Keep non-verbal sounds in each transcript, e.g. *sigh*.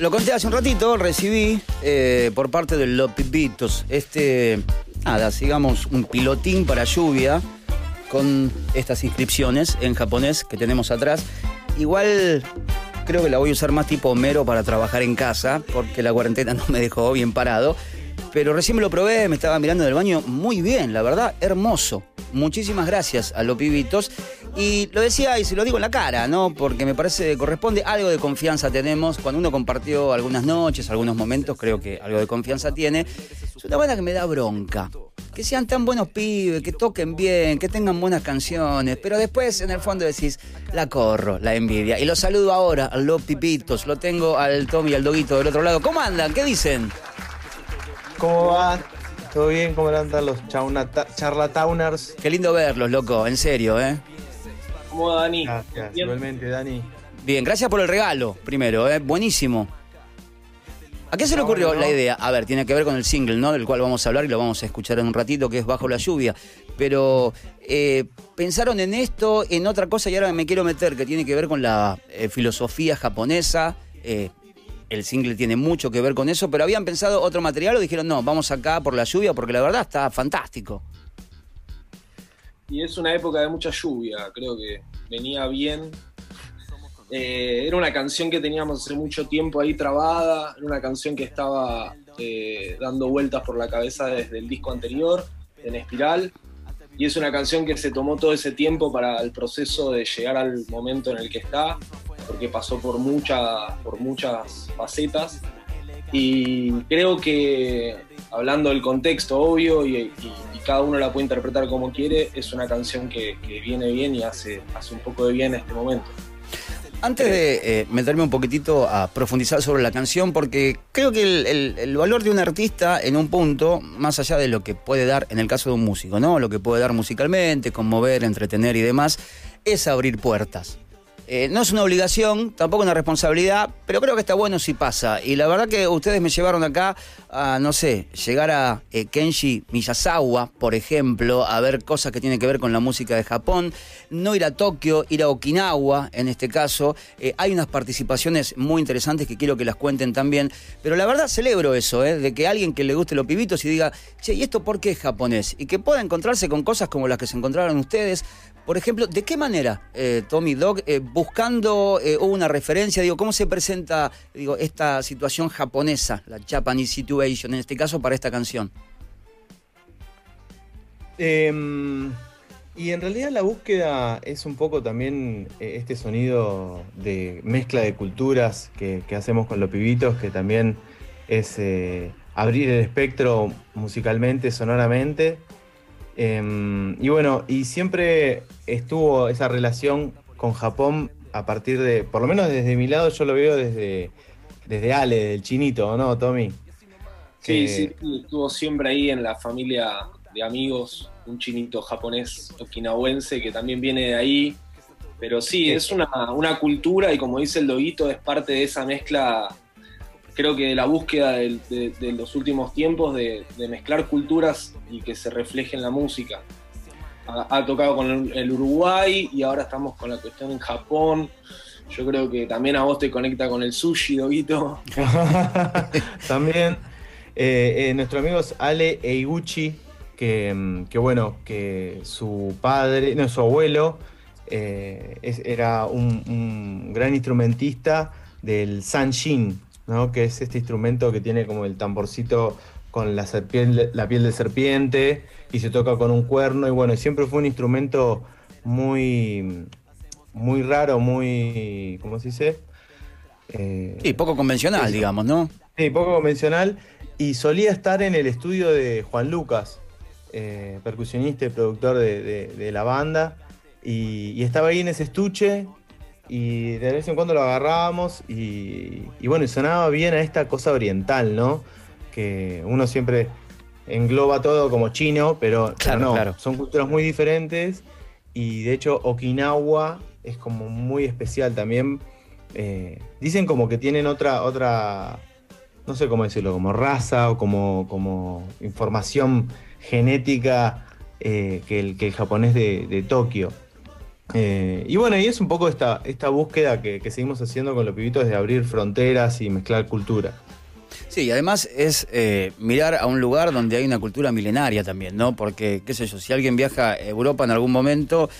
Lo conté hace un ratito, recibí eh, por parte de los Pipitos este, nada, sigamos un pilotín para lluvia con estas inscripciones en japonés que tenemos atrás. Igual creo que la voy a usar más tipo Homero para trabajar en casa, porque la cuarentena *laughs* no me dejó bien parado. Pero recién me lo probé, me estaba mirando en el baño muy bien, la verdad, hermoso. Muchísimas gracias a los pibitos. Y lo decía y se lo digo en la cara, ¿no? Porque me parece que corresponde, algo de confianza tenemos. Cuando uno compartió algunas noches, algunos momentos, creo que algo de confianza tiene. Es una banda que me da bronca. Que sean tan buenos pibes, que toquen bien, que tengan buenas canciones. Pero después, en el fondo, decís, la corro, la envidia. Y lo saludo ahora a los pipitos. Lo tengo al Tommy y al Doguito del otro lado. ¿Cómo andan? ¿Qué dicen? ¿Cómo va? ¿Todo bien? ¿Cómo andan los charlatauners? Qué lindo verlos, loco, en serio, ¿eh? ¿Cómo va, Dani? Gracias, igualmente, Dani. Bien, gracias por el regalo, primero, ¿eh? Buenísimo. ¿A qué se le ocurrió la idea? A ver, tiene que ver con el single, ¿no? Del cual vamos a hablar y lo vamos a escuchar en un ratito, que es Bajo la Lluvia. Pero, eh, ¿pensaron en esto, en otra cosa? Y ahora me quiero meter, que tiene que ver con la eh, filosofía japonesa. Eh, el single tiene mucho que ver con eso, pero habían pensado otro material o dijeron, no, vamos acá por la lluvia, porque la verdad está fantástico. Y es una época de mucha lluvia, creo que venía bien. Eh, era una canción que teníamos hace mucho tiempo ahí trabada, era una canción que estaba eh, dando vueltas por la cabeza desde el disco anterior, en Espiral, y es una canción que se tomó todo ese tiempo para el proceso de llegar al momento en el que está, porque pasó por, muchas por muchas facetas. Y creo que, hablando del contexto obvio, y, cada uno la puede interpretar como quiere, es una canción que, viene bien y hace, hace un poco de bien en este momento. Antes de eh, meterme un poquitito a profundizar sobre la canción, porque creo que el, valor de un artista en un punto, más allá de lo que puede dar en el caso de un músico, ¿no? Lo que puede dar musicalmente, conmover, entretener y demás, es abrir puertas. Eh, no es una obligación, tampoco una responsabilidad, pero creo que está bueno si pasa. Y la verdad que ustedes me llevaron acá a, no sé, llegar a eh, Kenji Miyazawa, por ejemplo, a ver cosas que tienen que ver con la música de Japón. No ir a Tokio, ir a Okinawa, en este caso. Eh, hay unas participaciones muy interesantes que quiero que las cuenten también. Pero la verdad celebro eso, de que alguien que le guste los pibitos y diga, che, ¿y esto por qué es japonés? Y que pueda encontrarse con cosas como las que se encontraron ustedes. Por ejemplo, ¿de qué manera, Tommy Dog, buscando eh, una referencia, digo, ¿cómo se presenta digo, esta situación japonesa, la Japanese situation, en este caso, para esta canción? Em, y en realidad la búsqueda es un poco también eh, este sonido de mezcla de culturas que, hacemos con los pibitos, que también es eh, abrir el espectro musicalmente, sonoramente. Em, y bueno, y siempre estuvo esa relación con Japón a partir de, por lo menos desde mi lado, yo lo veo desde, desde Ale, del chinito, ¿no, Tommy? Sí, sí, estuvo siempre ahí en la familia de amigos, un chinito japonés okinawense que también viene de ahí. Pero sí, es una, cultura y como dice el Doguito, es parte de esa mezcla, creo que de la búsqueda de, los últimos tiempos de, de mezclar culturas y que se refleje en la música ha, tocado con el, Uruguay y ahora estamos con la cuestión en Japón. Yo creo que también a vos te conecta con el sushi, Doguito. *laughs* también. Eh, eh, nuestro amigo Ale Eiguchi, que, mm, que, bueno, que su padre, no, su abuelo, eh, era un, gran instrumentista del Sanshin, ¿no? que es este instrumento que tiene como el tamborcito con la, la piel de serpiente y se toca con un cuerno y bueno, siempre fue un instrumento muy, muy raro, muy, ¿cómo se dice? Eh, sí, poco convencional, digamos, ¿no? Sí, poco convencional y solía estar en el estudio de Juan Lucas, eh, percusionista y productor de, la banda y, estaba ahí en ese estuche y de vez en cuando lo agarrábamos y, y bueno, sonaba bien a esta cosa oriental, ¿no? Que uno siempre engloba todo como chino, pero, no, son culturas muy diferentes y de hecho Okinawa es como muy especial también. Eh, dicen como que tienen otra, otra, no sé cómo decirlo, como raza o como, como información genética eh, que, el, que el japonés de, Tokio. Eh, y bueno, y es un poco esta, esta búsqueda que, seguimos haciendo con los pibitos de abrir fronteras y mezclar cultura. Sí, y además es eh, mirar a un lugar donde hay una cultura milenaria también, ¿no? Porque, qué sé yo, si alguien viaja a Europa en algún momento,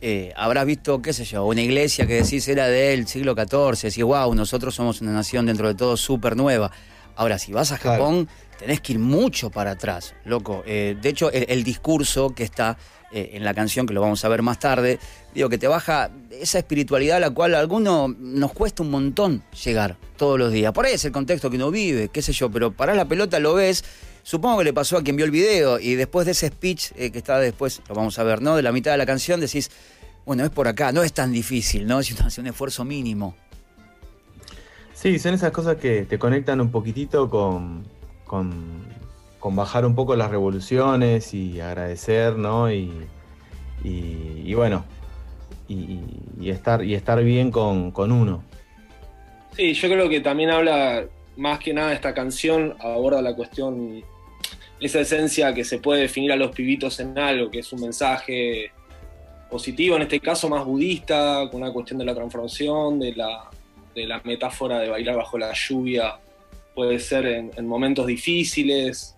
eh, habrás visto, qué sé yo, una iglesia que decís era del siglo XIV, decís, wow, nosotros somos una nación dentro de todo súper nueva. Ahora, si vas a Japón, tenés que ir mucho para atrás, loco. de hecho, el, discurso que está en la canción, que lo vamos a ver más tarde, digo, que te baja esa espiritualidad a la cual a algunos nos cuesta un montón llegar todos los días. Por ahí es el contexto que uno vive, qué sé yo, pero para la pelota, lo ves. Supongo que le pasó a quien vio el video y después de ese speech eh, que está después, lo vamos a ver, ¿no? De la mitad de la canción decís, bueno, es por acá, no es tan difícil, ¿no? *laughs* Es un esfuerzo mínimo. Sí, son esas cosas que te conectan un poquitito con, con, bajar un poco las revoluciones y agradecer, ¿no? y, y bueno, y, estar, y estar bien con, uno. Sí, yo creo que también habla más que nada esta canción, aborda la cuestión, esa esencia que se puede definir a los pibitos en algo, que es un mensaje positivo, en este caso más budista, con una cuestión de la transformación, de la, de la metáfora de bailar bajo la lluvia, puede ser en momentos difíciles,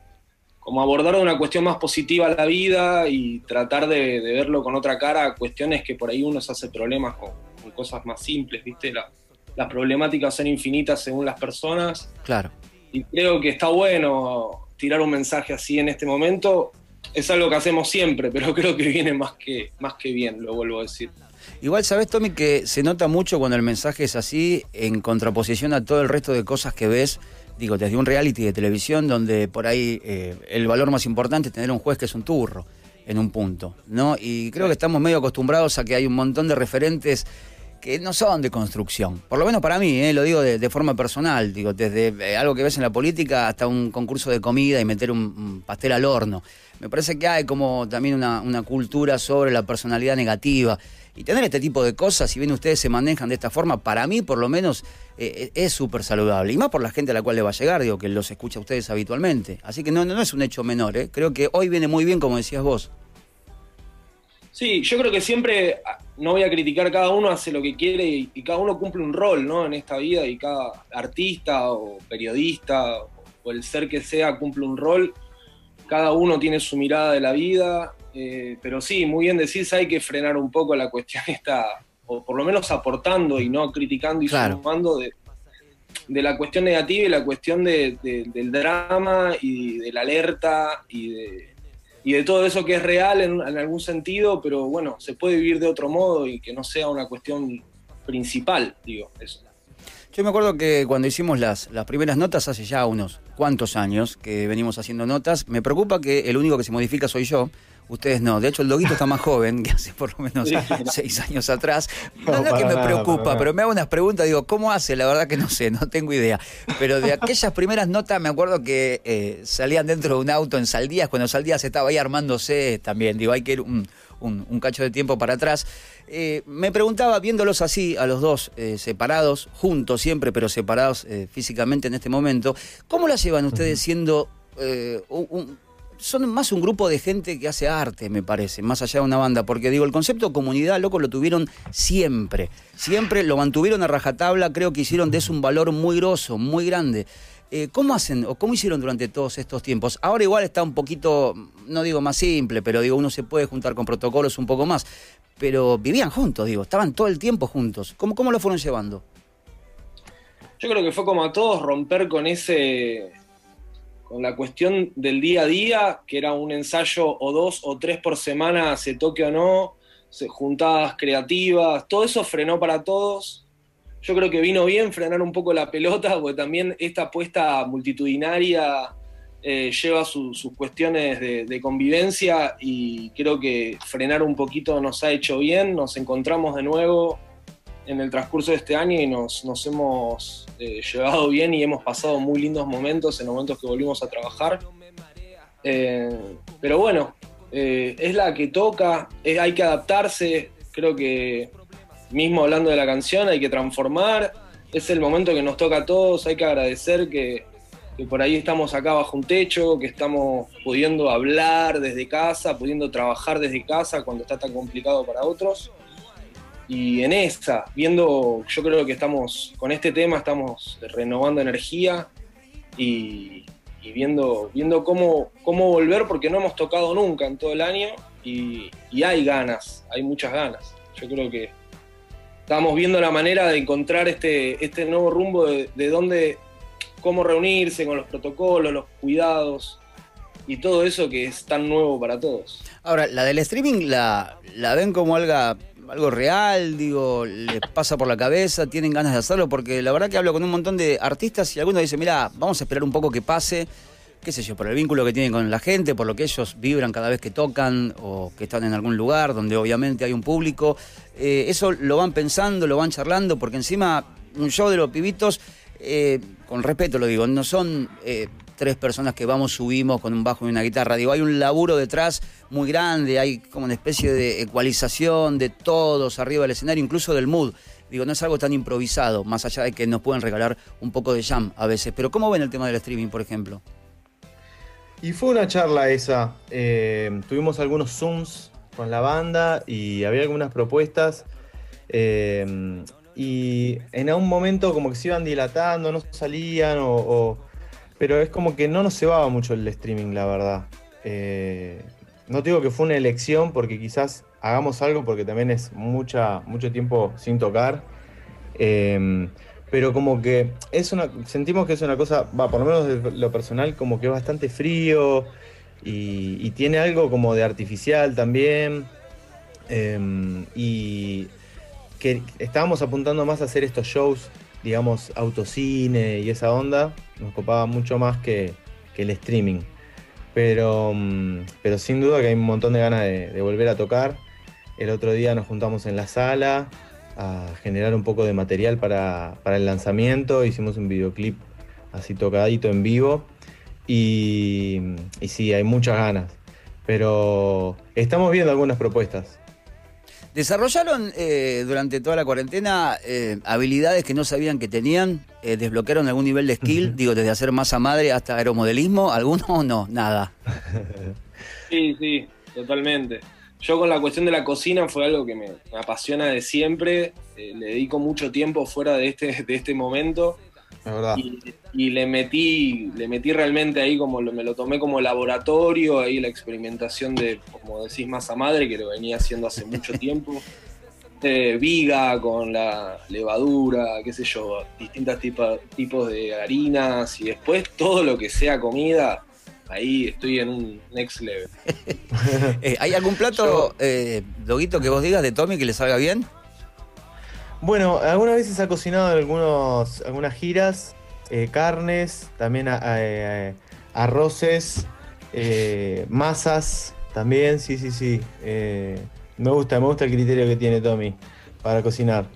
como abordar una cuestión más positiva la vida y tratar de, verlo con otra cara, cuestiones que por ahí uno se hace problemas con, cosas más simples, ¿viste? las problemáticas son infinitas según las personas. Claro. Y creo que está bueno tirar un mensaje así en este momento. Es algo que hacemos siempre, pero creo que viene más que, más que bien, lo vuelvo a decir. Igual, ¿sabes, Tommy, que se nota mucho cuando el mensaje es así, en contraposición a todo el resto de cosas que ves digo, desde un reality de televisión donde por ahí eh, el valor más importante es tener un juez que es un turro en un punto, ¿no? Y creo que estamos medio acostumbrados a que hay un montón de referentes que no son de construcción, por lo menos para mí, ¿eh? lo digo de, forma personal, digo, desde eh, algo que ves en la política hasta un concurso de comida y meter un, pastel al horno. Me parece que hay como también una, una cultura sobre la personalidad negativa. Y tener este tipo de cosas, si bien ustedes se manejan de esta forma, para mí por lo menos eh, es súper saludable. Y más por la gente a la cual le va a llegar, digo, que los escucha a ustedes habitualmente. Así que no, no, es un hecho menor, ¿eh? creo que hoy viene muy bien, como decías vos. Sí, yo creo que siempre, no voy a criticar, cada uno hace lo que quiere y, cada uno cumple un rol ¿no? en esta vida y cada artista o periodista o el ser que sea cumple un rol. Cada uno tiene su mirada de la vida eh, pero sí, muy bien decís, hay que frenar un poco la cuestión *laughs* esta, o por lo menos aportando y no criticando y sumando de, la cuestión negativa y la cuestión del drama y de la alerta y de, y de todo eso que es real en, algún sentido, pero bueno, se puede vivir de otro modo y que no sea una cuestión principal, digo, eso. Yo me acuerdo que cuando hicimos las, las primeras notas hace ya unos cuantos años que venimos haciendo notas, me preocupa que el único que se modifica soy yo, Ustedes no. De hecho, el Doguito está más joven que hace por lo menos seis años atrás. No, es que me preocupa, pero me hago unas preguntas. Digo, ¿cómo hace? La verdad que no sé, no tengo idea. Pero de aquellas primeras notas me acuerdo que eh, salían dentro de un auto en Saldías, cuando Saldías estaba ahí armándose también. Digo, hay que ir un, cacho de tiempo para atrás. Eh, me preguntaba, viéndolos así, a los dos, eh, separados, juntos siempre, pero separados físicamente en este momento, ¿cómo la llevan ustedes siendo un son más un grupo de gente que hace arte, me parece, más allá de una banda, porque digo, el concepto comunidad, loco, lo tuvieron siempre, siempre lo mantuvieron a rajatabla, creo que hicieron de eso un valor muy grosso, muy grande. Eh, ¿Cómo hacen o cómo hicieron durante todos estos tiempos? Ahora igual está un poquito, no digo más simple, pero digo, uno se puede juntar con protocolos un poco más, pero vivían juntos, digo, estaban todo el tiempo juntos. ¿Cómo, cómo lo fueron llevando? Yo creo que fue como a todos romper con ese con la cuestión del día a día, que era un ensayo o dos o tres por semana, se toque o no, juntadas creativas, todo eso frenó para todos. Yo creo que vino bien frenar un poco la pelota, porque también esta apuesta multitudinaria eh, lleva sus cuestiones de, convivencia y creo que frenar un poquito nos ha hecho bien, nos encontramos de nuevo en el transcurso de este año y nos, nos hemos eh, llevado bien y hemos pasado muy lindos momentos en los momentos que volvimos a trabajar. Eh, pero bueno, eh, es la que toca, hay que adaptarse, creo que mismo hablando de la canción hay que transformar, es el momento que nos toca a todos, hay que agradecer que, que por ahí estamos acá bajo un techo, que estamos pudiendo hablar desde casa, pudiendo trabajar desde casa cuando está tan complicado para otros. Y en esa, viendo, yo creo que estamos, con este tema estamos renovando energía y, viendo, viendo cómo, cómo volver, porque no hemos tocado nunca en todo el año y, hay ganas, hay muchas ganas. Yo creo que estamos viendo la manera de encontrar este, este nuevo rumbo de, de dónde, cómo reunirse con los protocolos, los cuidados y todo eso que es tan nuevo para todos. Ahora, la del streaming la, la ven como algo algo real, digo, les pasa por la cabeza, tienen ganas de hacerlo, porque la verdad que hablo con un montón de artistas y algunos dicen, mira, vamos a esperar un poco que pase, qué sé yo, por el vínculo que tienen con la gente, por lo que ellos vibran cada vez que tocan o que están en algún lugar donde obviamente hay un público. Eh, eso lo van pensando, lo van charlando, porque encima un show de los pibitos, eh, con respeto lo digo, no son... Eh, tres personas que vamos, subimos con un bajo y una guitarra. Digo, hay un laburo detrás muy grande, hay como una especie de ecualización de todos arriba del escenario, incluso del mood. Digo, no es algo tan improvisado, más allá de que nos pueden regalar un poco de jam a veces. Pero ¿cómo ven el tema del streaming, por ejemplo? Y fue una charla esa. Eh, tuvimos algunos Zooms con la banda y había algunas propuestas. Eh, y en algún momento como que se iban dilatando, no salían o pero es como que no nos cebaba mucho el streaming, la verdad. Eh, no digo que fue una elección porque quizás hagamos algo porque también es mucha, mucho tiempo sin tocar. Em, pero como que es una, sentimos que es una cosa, va, por lo menos de lo personal, como que es bastante frío y, tiene algo como de artificial también. Em, y que estábamos apuntando más a hacer estos shows digamos, autocine y esa onda, nos copaba mucho más que, el streaming. Pero, mm, pero sin duda que hay un montón de ganas de, volver a tocar. El otro día nos juntamos en la sala a generar un poco de material para, el lanzamiento. Hicimos un videoclip así tocadito en vivo. Y sí, hay muchas ganas. Pero estamos viendo algunas propuestas. ¿Desarrollaron eh, durante toda la cuarentena eh, habilidades que no sabían que tenían? Eh, ¿Desbloquearon algún nivel de skill? Digo, desde hacer masa madre hasta aeromodelismo. ¿Alguno o no? Nada. *laughs* Sí, sí, totalmente. Yo con la cuestión de la cocina fue algo que me, apasiona de siempre. le dedico mucho tiempo fuera de este, de este momento. Y, le metí, le metí realmente ahí como me lo tomé como laboratorio, ahí la experimentación de, como decís, masa madre, que lo venía haciendo hace mucho *laughs* tiempo. Eh, viga con la levadura, qué sé yo, distintos tipos de harinas y después todo lo que sea comida, ahí estoy en un next level. *laughs* Eh, ¿Hay algún plato, eh, Doguito, que vos digas de Tommy que le salga bien? Bueno, algunas veces ha cocinado algunos, algunas giras, eh, carnes, también eh, arroces, eh, masas, también, sí, sí, sí. me gusta, me gusta el criterio que tiene Tommy para cocinar.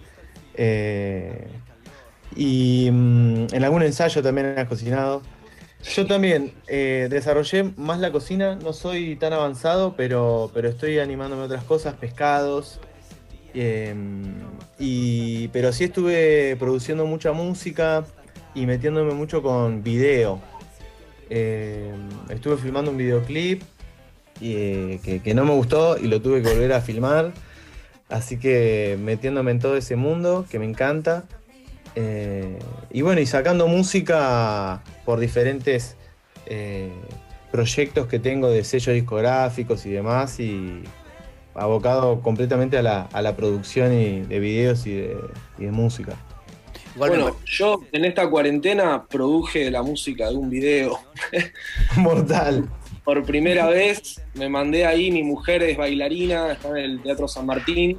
y mm, en algún ensayo también ha cocinado. Yo también desarrollé más la cocina, no soy tan avanzado, pero, pero estoy animándome a otras cosas, pescados, y, pero sí estuve produciendo mucha música y metiéndome mucho con video. Em, estuve filmando un videoclip eh, que, no me gustó y lo tuve que volver a filmar. Así que metiéndome en todo ese mundo que me encanta. Eh, y bueno, y sacando música por diferentes eh, proyectos que tengo de sellos discográficos y demás. Y, abocado completamente a la, producción y de videos y de, música. bueno, yo en esta cuarentena produje la música de un video. *laughs* Mortal. Por primera vez me mandé ahí, mi mujer es bailarina, está en el Teatro San Martín,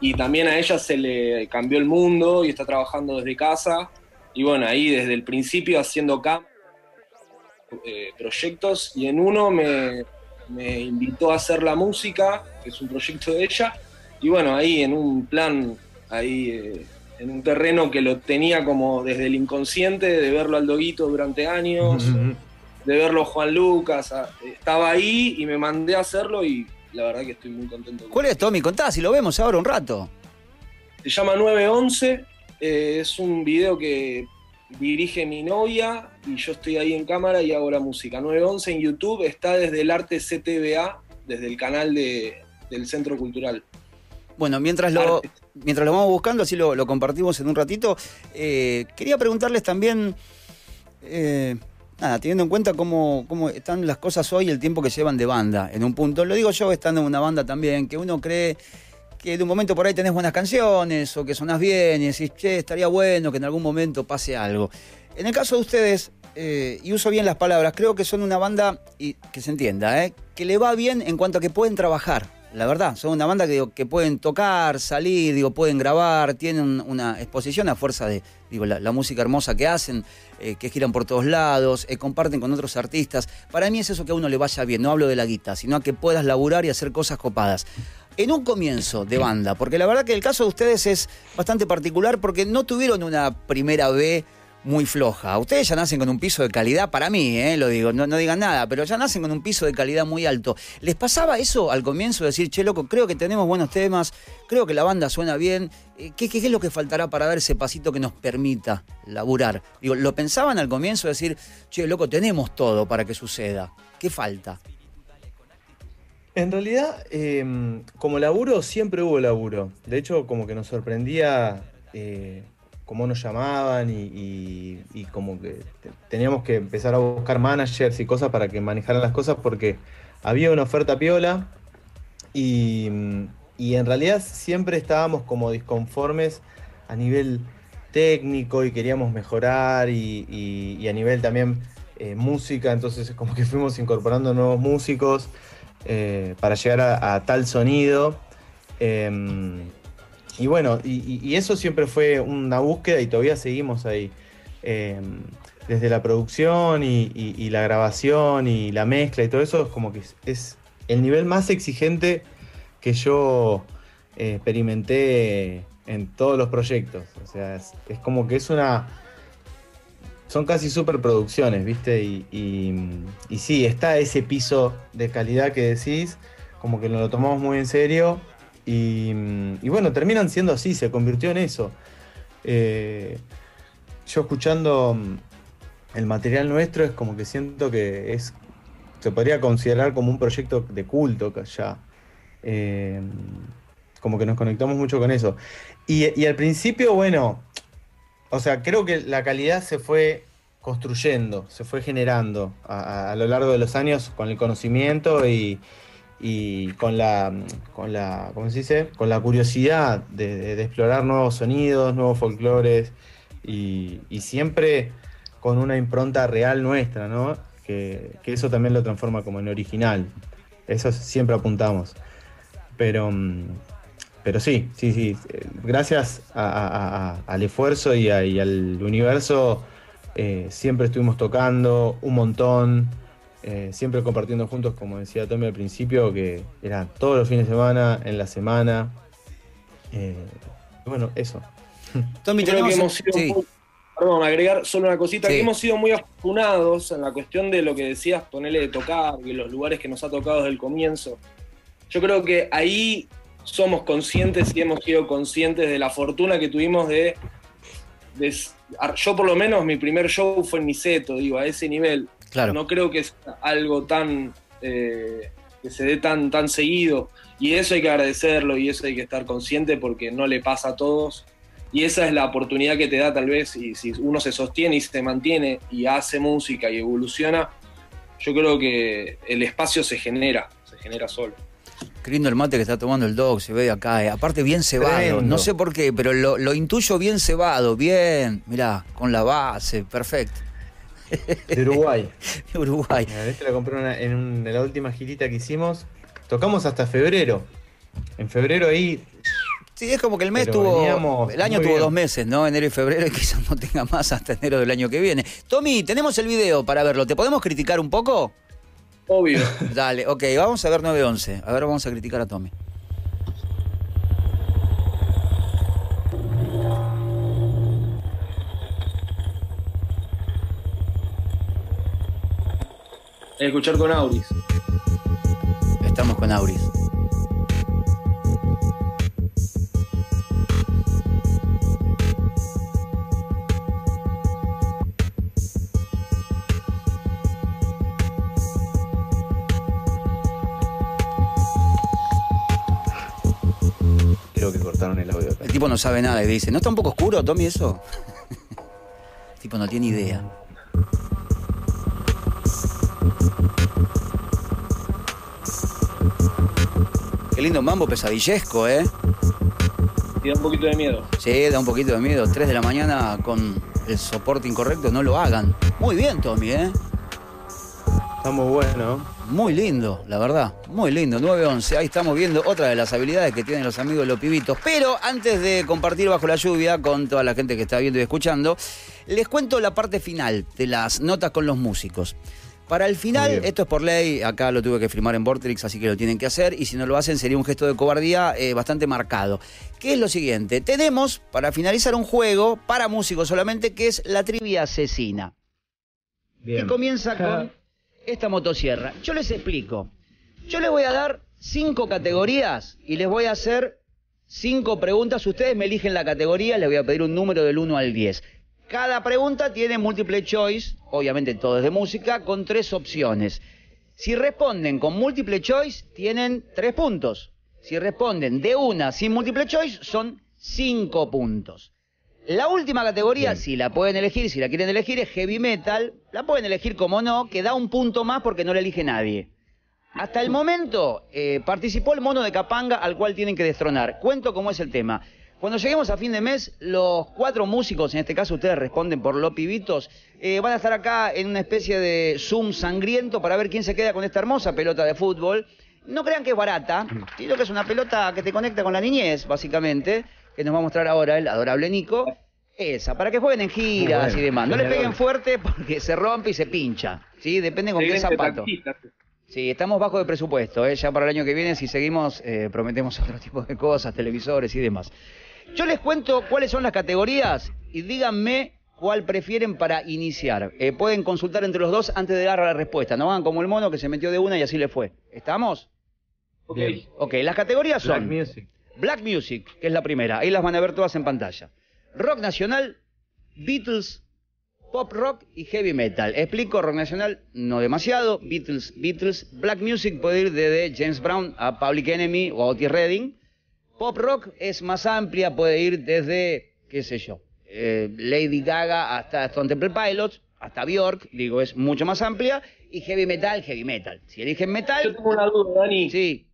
y también a ella se le cambió el mundo y está trabajando desde casa. Y bueno, ahí desde el principio haciendo camp eh, proyectos, y en uno me, me invitó a hacer la música, que es un proyecto de ella, y bueno, ahí en un plan, ahí eh, en un terreno que lo tenía como desde el inconsciente, de verlo al Doguito durante años, de verlo Juan Lucas, estaba ahí y me mandé a hacerlo y la verdad que estoy muy contento. ¿Cuál es, Tommy? Contá, si lo vemos ahora un rato. Se llama 911, eh, es un video que dirige mi novia y yo estoy ahí en cámara y hago la música. 911 en YouTube está desde el arte CTBA, desde el canal de, del Centro Cultural. Bueno, mientras lo, mientras lo vamos buscando, así lo, compartimos en un ratito, eh, quería preguntarles también, eh, nada, teniendo en cuenta cómo, cómo están las cosas hoy, el tiempo que llevan de banda, en un punto, lo digo yo estando en una banda también, que uno cree que de un momento por ahí tenés buenas canciones o que sonás bien y decís, che, estaría bueno que en algún momento pase algo. En el caso de ustedes, eh, y uso bien las palabras, creo que son una banda, y que se entienda, eh, que le va bien en cuanto a que pueden trabajar. La verdad, son una banda que, pueden tocar, salir, digo, pueden grabar, tienen una exposición a fuerza de digo, la, música hermosa que hacen, eh, que giran por todos lados, comparten con otros artistas. Para mí es eso que a uno le vaya bien, no hablo de la guita, sino a que puedas laburar y hacer cosas copadas en un comienzo de banda, porque la verdad que el caso de ustedes es bastante particular porque no tuvieron una primera B muy floja. Ustedes ya nacen con un piso de calidad, para mí, ¿eh? lo digo, no, digan nada, pero ya nacen con un piso de calidad muy alto. ¿Les pasaba eso al comienzo? Decir, che, loco, creo que tenemos buenos temas, creo que la banda suena bien. Eh, ¿Qué, qué, es lo que faltará para dar ese pasito que nos permita laburar? Digo, ¿lo pensaban al comienzo? Decir, che, loco, tenemos todo para que suceda. ¿Qué falta? En realidad, em, como laburo, siempre hubo laburo. De hecho, como que nos sorprendía eh, cómo nos llamaban y, como que teníamos que empezar a buscar managers y cosas para que manejaran las cosas porque había una oferta piola y, en realidad siempre estábamos como disconformes a nivel técnico y queríamos mejorar y, a nivel también eh, música, entonces como que fuimos incorporando nuevos músicos eh, para llegar a, tal sonido. Em, y bueno, y, eso siempre fue una búsqueda y todavía seguimos ahí. Em, desde la producción y, la grabación y la mezcla y todo eso, es como que es, el nivel más exigente que yo eh, experimenté en todos los proyectos. O sea, es, como que es una. Son casi superproducciones, ¿viste? Y, y, sí, está ese piso de calidad que decís, como que nos lo tomamos muy en serio y, bueno, terminan siendo así, se convirtió en eso. Eh, yo escuchando mm, el material nuestro es como que siento que es se podría considerar como un proyecto de culto ya. Eh, como que nos conectamos mucho con eso. Y, al principio, bueno, o sea, creo que la calidad se fue construyendo, se fue generando a lo largo de los años con el conocimiento y, y con la, con la, ¿cómo se dice? Con la curiosidad de, explorar nuevos sonidos, nuevos folclores y, siempre con una impronta real nuestra, ¿no? Que, eso también lo transforma como en original. Eso siempre apuntamos. Pero, pero sí, sí, sí. Gracias al esfuerzo y, al universo, eh, siempre estuvimos tocando un montón. Eh, siempre compartiendo juntos, como decía Tommy al principio, que era todos los fines de semana, en la semana. Eh, bueno, eso. Tommy, creo que hemos sido perdón, agregar solo una cosita, que hemos sido muy afortunados en la cuestión de lo que decías, ponerle de tocar, y los lugares que nos ha tocado desde el comienzo. Yo creo que ahí somos conscientes y hemos sido conscientes de la fortuna que tuvimos de, de yo por lo menos mi primer show fue en Niceto, digo, a ese nivel. No creo que es algo tan eh, que se dé tan, tan seguido. Y eso hay que agradecerlo y eso hay que estar consciente porque no le pasa a todos. Y esa es la oportunidad que te da tal vez, y si uno se sostiene y se mantiene y hace música y evoluciona, yo creo que el espacio se genera, se genera solo. Qué lindo el mate que está tomando el dog, se ve acá. Eh. Aparte bien cebado, no sé por qué, pero lo, lo intuyo bien cebado, bien, mirá, con la base, perfecto. De Uruguay. *laughs* de Uruguay. Este la compré en, la última girita que hicimos. Tocamos hasta febrero. En febrero ahí. Sí, es como que el mes tuvo. El año tuvo dos meses, ¿no? Enero y febrero, y quizás no tenga más hasta enero del año que viene. Tommy, tenemos el video para verlo. ¿Te podemos criticar un poco? Obvio. *laughs* Dale, ok, vamos a ver 911. A ver, vamos a criticar a Tommy. Escuchar con Auris. Estamos con Auris. Creo que cortaron el audio. tipo no sabe nada y dice, ¿no está un poco oscuro, Tommy, eso? el *laughs* tipo no tiene idea. Qué lindo mambo pesadillesco, ¿eh? Y da un poquito de miedo. Sí, da un poquito de miedo. 3 de la mañana con el soporte incorrecto, no lo hagan. Muy bien, Tommy, ¿eh? Está muy bueno. Muy lindo, la verdad. Muy lindo. 9-11. Ahí estamos viendo otra de las habilidades que tienen los amigos de los pibitos. Pero antes de compartir bajo la lluvia con toda la gente que está viendo y escuchando, les cuento la parte final de las notas con los músicos. Para el final, esto es por ley, acá lo tuve que firmar en Vortrix, así que lo tienen que hacer, y si no lo hacen sería un gesto de cobardía eh, bastante marcado. ¿Qué es lo siguiente? Tenemos, para finalizar, un juego para músicos solamente, que es la trivia asesina. Bien. Que comienza con esta motosierra. Yo les explico. Yo les voy a dar cinco categorías y les voy a hacer cinco preguntas. Ustedes me eligen la categoría, les voy a pedir un número del 1 al 10. Cada pregunta tiene múltiple choice, obviamente todo es de música, con tres opciones. Si responden con múltiple choice, tienen tres puntos. Si responden de una sin múltiple choice, son cinco puntos. La última categoría, Bien. si la pueden elegir, si la quieren elegir, es heavy metal. La pueden elegir como no, que da un punto más porque no la elige nadie. Hasta el momento eh, participó el mono de Capanga al cual tienen que destronar. Cuento cómo es el tema. Cuando lleguemos a fin de mes, los cuatro músicos, en este caso ustedes responden por los pibitos, eh, van a estar acá en una especie de Zoom sangriento para ver quién se queda con esta hermosa pelota de fútbol. No crean que es barata, sino que es una pelota que te conecta con la niñez, básicamente, que nos va a mostrar ahora el adorable Nico. Esa, para que jueguen en giras bueno, y demás. No le peguen fuerte porque se rompe y se pincha. ¿sí? Depende con qué zapato. Sí, estamos bajo de presupuesto. ¿eh? Ya para el año que viene, si seguimos, eh, prometemos *laughs* otro tipo de cosas, televisores y demás. Yo les cuento cuáles son las categorías y díganme cuál prefieren para iniciar. Eh, pueden consultar entre los dos antes de dar la respuesta. No hagan como el mono que se metió de una y así le fue. ¿Estamos? Ok. Bien. Ok, las categorías Black son Music. Black Music, que es la primera. Ahí las van a ver todas en pantalla. Rock nacional, Beatles, pop rock y heavy metal. Explico, rock nacional no demasiado, Beatles, Beatles, Black Music puede ir desde James Brown a Public Enemy o a Otis Redding. Pop rock es más amplia, puede ir desde, qué sé yo, eh, Lady Gaga hasta Stone Temple Pilots, hasta Bjork, digo, es mucho más amplia. Y heavy metal, heavy metal. Si eligen Yo metal, tengo una duda, Dani. sí,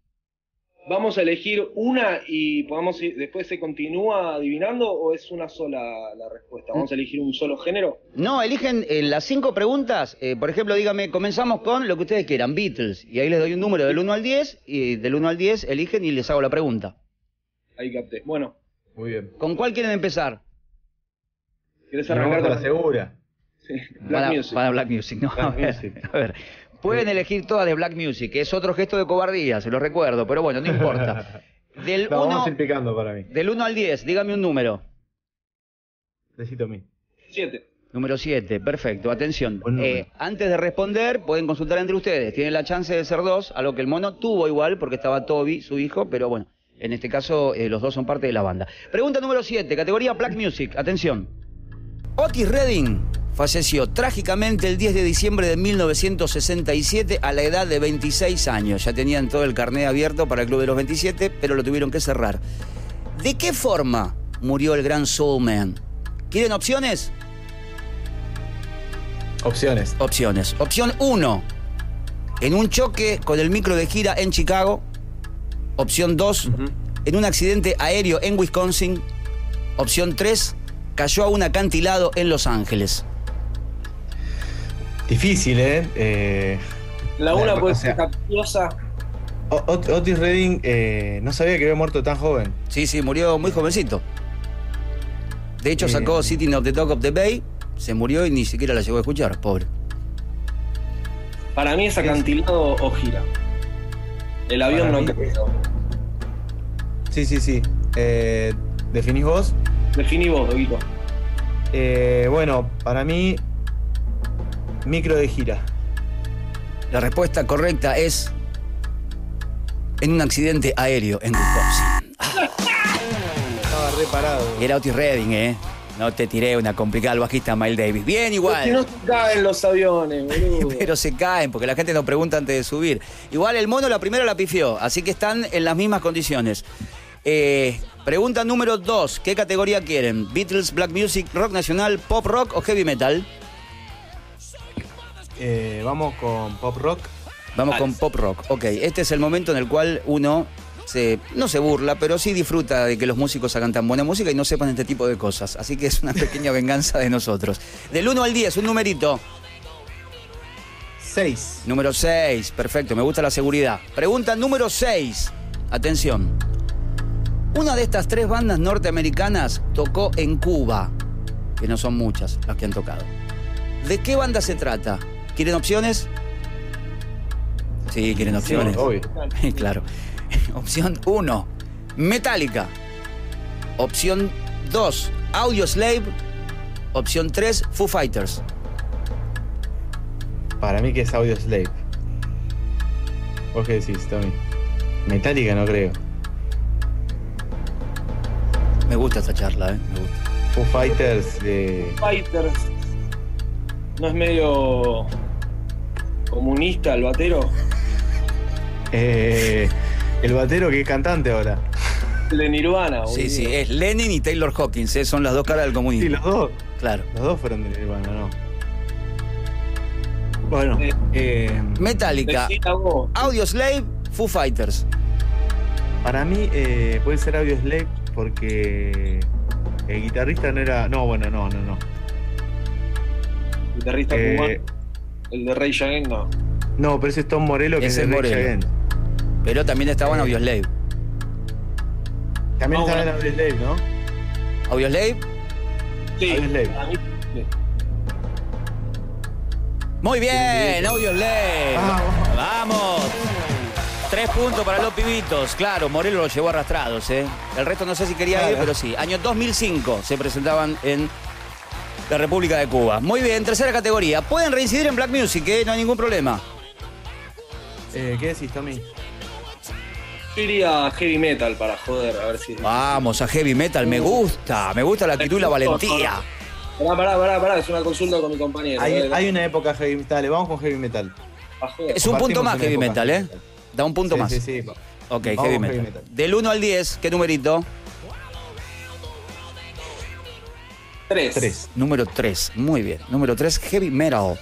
¿Vamos a elegir una y podamos ir- después se continúa adivinando o es una sola la respuesta? ¿Vamos a elegir un solo género? No, eligen eh, las cinco preguntas. eh, por ejemplo, dígame, comenzamos con lo que ustedes quieran, Beatles. Y ahí les doy un número del 1 al 10. Y del 1 al 10 eligen y les hago la pregunta. Ahí capté. Bueno, Muy bien. ¿Con cuál quieren empezar? ¿querés Nos vamos arrancar a con la segura. Sí, Black para, Music? para Black Music, ¿no? Black *laughs* a, ver, Music. a ver, pueden elegir todas de Black Music, que es otro gesto de cobardía, se lo recuerdo, pero bueno, no importa. *laughs* Del No, 1 vamos a ir picando para mí. del 1 al 10, dígame un número. Necesito a mí. Siete. Número 7, perfecto, atención. Buen número. Eh, antes de responder, pueden consultar entre ustedes. Tienen la chance de ser dos, a lo que el mono tuvo igual, porque estaba Toby, su hijo, pero bueno, en este caso eh, los dos son parte de la banda. Pregunta número 7, categoría Black Music, atención. Otis Redding falleció trágicamente el 10 de diciembre de 1967 a la edad de 26 años. Ya tenían todo el carnet abierto para el Club de los 27, pero lo tuvieron que cerrar. ¿De qué forma murió el gran Soulman? ¿Quieren opciones? Opciones. Opciones. Opción 1. En un choque con el micro de gira en Chicago. Opción 2. En un accidente aéreo en Wisconsin. Opción 3. Cayó a un acantilado en Los Ángeles. Difícil, ¿eh? eh La una puede ser capciosa. Ot- Otis Redding eh, no sabía que había muerto tan joven. Sí, sí, murió muy jovencito. De hecho, Eh. sacó Sitting of the Top of the Bay. Se murió y ni siquiera la llegó a escuchar, pobre. Para mí es acantilado o gira. El avión no mí-. Sí, sí, sí. Eh, ¿Definís vos? Definí vos, Doguito. Eh, bueno, para mí, micro de gira. La respuesta correcta es en un accidente aéreo en Wisconsin. Estaba reparado. Era Otis Redding, ¿eh? No te tiré una complicada al bajista Miles Davis. Bien Si no igual. se caen los aviones, boludo. *laughs* Pero se caen porque la gente nos pregunta antes de subir. Igual el mono la primera la pifió, así que están en las mismas condiciones. Eh, pregunta número 2. ¿Qué categoría quieren? ¿Beatles, Black Music, Rock Nacional, Pop Rock o Heavy Metal? Eh, vamos con pop rock. Vamos con Pop Rock. Ok, este es el momento en el cual uno se, no se burla, pero sí disfruta de que los músicos hagan tan buena música y no sepan este tipo de cosas. Así que es una *laughs* pequeña venganza de nosotros. Del 1 al 10, un numerito. 6. Número 6, perfecto, me gusta la seguridad. Pregunta número 6. Atención. Una de estas tres bandas norteamericanas tocó en Cuba, que no son muchas las que han tocado. ¿De qué banda se trata? ¿Quieren opciones? Sí, quieren opciones. obvio. *laughs* claro. *laughs* Opción 1, Metallica. Opción 2, Audioslave. Opción 3, Foo Fighters. Para mí que es Audio Slave. ¿Vos qué decís, Tommy? Metallica no creo. Me gusta esta charla, ¿eh? Me gusta. Foo Fighters de... Fighters. ¿No es medio comunista el batero? *laughs* Eh, el batero que es cantante ahora. El de Nirvana, Sí, boludo. sí, es Lenin y Taylor Hawkins, ¿eh? son las dos caras del Sí, comunismo. los dos. Claro. Los dos fueron de Nirvana, ¿no? Bueno, Eh, eh, Metallica, Decila vos. Audioslave, Foo Fighters. para mí eh, puede ser Audio Slave porque el guitarrista no era. No, bueno, no, no, no. Guitarrista Eh, cubano. El de Rey Again, no. no, pero ese es Tom Morello que Ese es de. Against. Pero también estaba en Eh. Audioslave. También No, estaba en bueno. Audio Slave, ¿no? Audioslave, Sí, Audioslave. para mí, sí. muy bien, Audioslave. Vamos. Vamos. Tres puntos para los pibitos. Claro, Morelo lo llevó arrastrados, ¿eh? El resto no sé si quería ir, pero sí. Año 2005 se presentaban en la República de Cuba. Muy bien, tercera categoría. Pueden reincidir en Black Music, ¿eh? No hay ningún problema. Eh, ¿Qué decís, Tommy? Yo iría a heavy metal para joder, a ver si. Vamos a heavy metal, me gusta. Me gusta la actitud y la valentía. Pará, pará, pará, pará, es una consulta con mi compañero. Hay, eh, hay una época heavy metal. Vamos con heavy metal. Es un punto más heavy metal, heavy ¿eh? Da un punto Sí, más. Sí, sí. Ok, Vamos heavy metal. heavy metal. Del 1 al 10, ¿qué numerito? Tres. Tres. Número 3, muy bien. Número 3, heavy metal.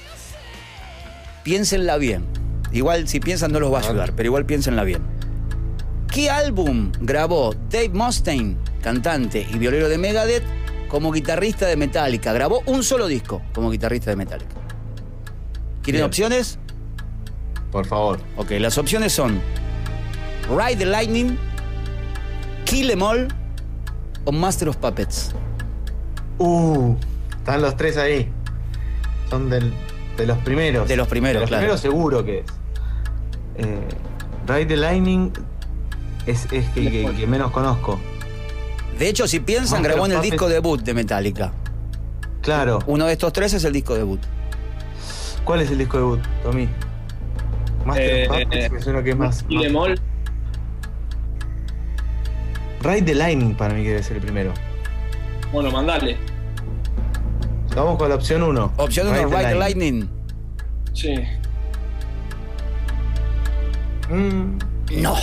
Piénsenla bien. Igual si piensan no los va a ayudar, pero igual piénsenla bien. ¿Qué álbum grabó Dave Mustaine, cantante y violero de Megadeth, como guitarrista de Metallica? Grabó un solo disco como guitarrista de Metallica. ¿Quieren Bien. opciones? Por favor. Ok, las opciones son Ride the Lightning, Kill Em All o Master of Puppets. Uh, están los tres ahí. Son del- de los primeros. De los primeros, De los claro. primeros seguro que es. Eh, Ride the Lightning es, es que, que- que menos conozco. De hecho, si piensan, Master grabó en el Puppets. disco debut de Metallica. Claro. Uno de estos tres es el disco debut. ¿Cuál es el disco debut, Tommy? Master Eh, of Puppets, eh, me suena que es más. Y bemol, Ride the Lightning para mí que debe ser el primero. bueno, mandale. Vamos con la opción 1. Opción 1, Ride the Lightning. Sí. Mm, No.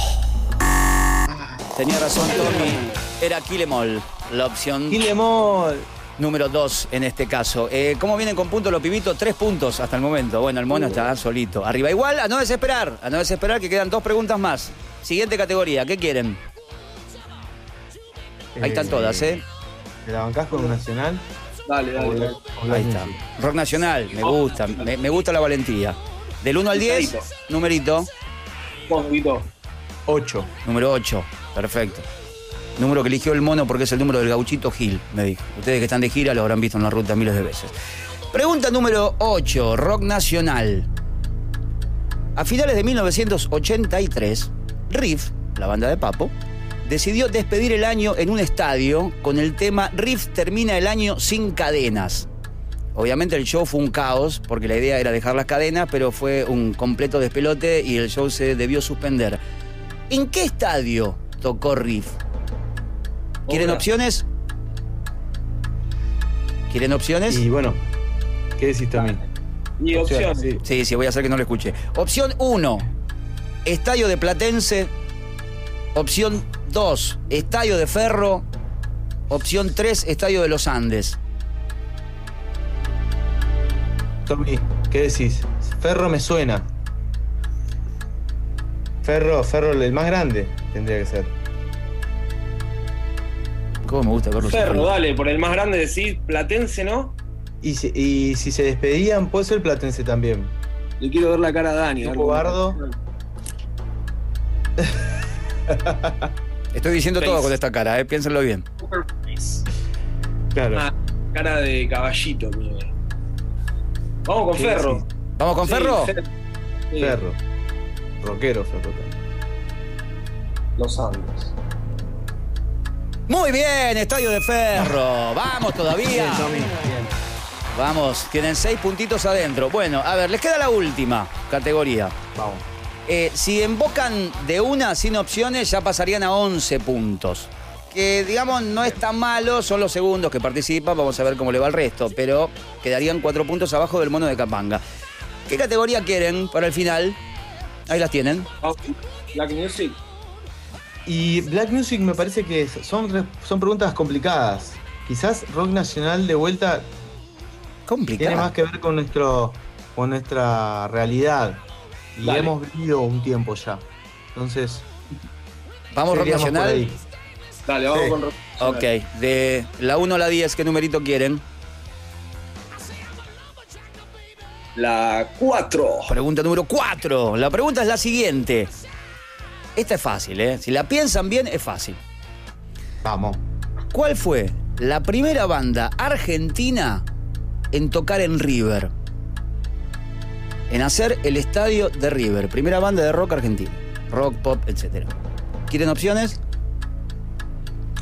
Tenía razón Tommy. Era Kill Em All, la opción Kill Em All. Número 2 en este caso. Eh, ¿Cómo vienen con puntos los pibitos? Tres puntos hasta el momento. Bueno, el mono está solito. Arriba igual, a no desesperar. A no desesperar que quedan dos preguntas más. Siguiente categoría, ¿qué quieren? Ahí están todas, ¿eh? ¿Te la bancás con un nacional? Dale, dale. Ahí está. Rock Nacional, me gusta. Me, me gusta la valentía. Del 1 al 10, Pesadito. numerito. Vito. 8. Número 8, perfecto. Número que eligió el mono porque es el número del gauchito Gil, me dijo. Ustedes que están de gira lo habrán visto en la ruta miles de veces. Pregunta número 8, rock nacional. A finales de 1983, Riff, la banda de Papo, decidió despedir el año en un estadio con el tema Riff termina el año sin cadenas. Obviamente el show fue un caos porque la idea era dejar las cadenas, pero fue un completo despelote y el show se debió suspender. ¿En qué estadio tocó Riff? ¿Quieren Obra. opciones? ¿Quieren opciones? Y bueno, ¿qué decís, Tommy? Y opciones. sí. Sí, sí, voy a hacer que no lo escuche. Opción 1, Estadio de Platense. Opción 2, Estadio de Ferro. Opción 3, Estadio de los Andes. Tommy, ¿qué decís? Ferro me suena. Ferro, Ferro, el más grande tendría que ser. ¿Cómo me gusta verlo? Ferro, dale, por el más grande decís Platense, ¿no? Y si, y si se despedían, puede ser Platense también. Le quiero ver la cara a Dani. Bardo. *laughs* Estoy diciendo todo con esta cara, eh, piénsenlo bien. Claro. Una cara de caballito, mío. Vamos con Sí, Ferro. sí. ¿Vamos con Sí, Ferro? Fer- Ferro. Rockero, Ferro. Los Andes. Muy bien, Estadio de Ferro. Vamos todavía. Vamos, tienen seis puntitos adentro. Bueno, a ver, les queda la última categoría. Vamos. Eh, si embocan de una sin opciones, ya pasarían a 11 puntos. Que digamos no es tan malo, son los segundos que participan, vamos a ver cómo le va el resto, pero quedarían cuatro puntos abajo del mono de Capanga. ¿Qué categoría quieren para el final? Ahí las tienen. Black Music. Y Black Music me parece que son, son preguntas complicadas. Quizás rock nacional de vuelta Complicado. tiene más que ver con nuestro con nuestra realidad. Y Dale. hemos vivido un tiempo ya. Entonces, Vamos rock nacional. ahí. Dale, vamos Sí. con rock. Ok, de la 1 a la 10, ¿qué numerito quieren? La 4. Pregunta número 4. La pregunta es la siguiente. Esta es fácil, ¿eh? Si la piensan bien, es fácil. Vamos. ¿Cuál fue la primera banda argentina en tocar en River? En hacer el estadio de River. Primera banda de rock argentina. Rock, pop, etc. ¿Quieren opciones?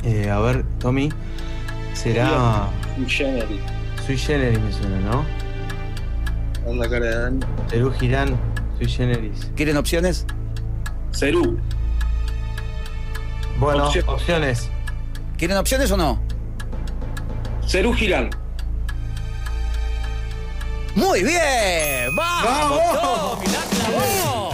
Eh, a ver, Tommy. Será. Generis. Sui Generis me suena, ¿no? La cara de Dani. Perú Girán, Sui Generis. ¿Quieren opciones? Cerú. Bueno, Opción. opciones. ¿Quieren opciones o no? Cerú Girán. Muy bien. ¡Vamos! ¡Vamos! Tommy, ¡La clavó!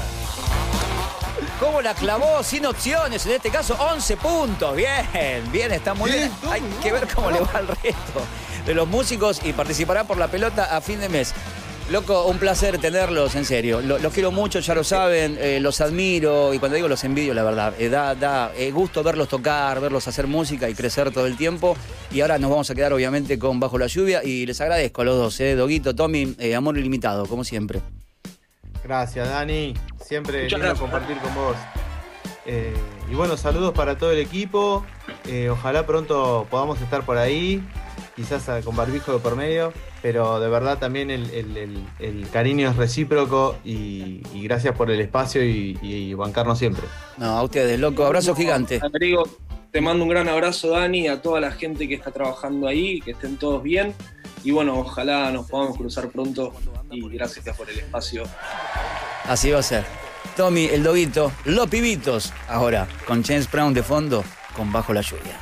¿Cómo la clavó? Sin opciones. En este caso, 11 puntos. Bien, bien, está muy bien. Hay que ver cómo le va al resto de los músicos y participará por la pelota a fin de mes. Loco, un placer tenerlos, en serio. Lo- Los quiero mucho, ya lo saben, eh, los admiro y cuando digo los envidio, la verdad, eh, da, da eh, gusto verlos tocar, verlos hacer música y crecer todo el tiempo. Y ahora nos vamos a quedar, obviamente, con Bajo la Lluvia y les agradezco a los dos, eh, Doguito, Tommy, eh, amor ilimitado, como siempre. Gracias, Dani. Siempre gracias. compartir con vos. Eh, y bueno, saludos para todo el equipo. Eh, ojalá pronto podamos estar por ahí, quizás con barbijo de por medio, pero de verdad también el, el- el- el cariño es recíproco y, y gracias por el espacio y, y bancarnos siempre. No, a ustedes, loco, abrazo gigante. Rodrigo, te mando un gran abrazo, Dani, a toda la gente que está trabajando ahí, que estén todos bien. Y bueno, ojalá nos podamos cruzar pronto. Y gracias por el espacio. Así va a ser. Tommy, el Doguito, los pibitos, ahora, con James Brown de fondo, con Bajo la Lluvia.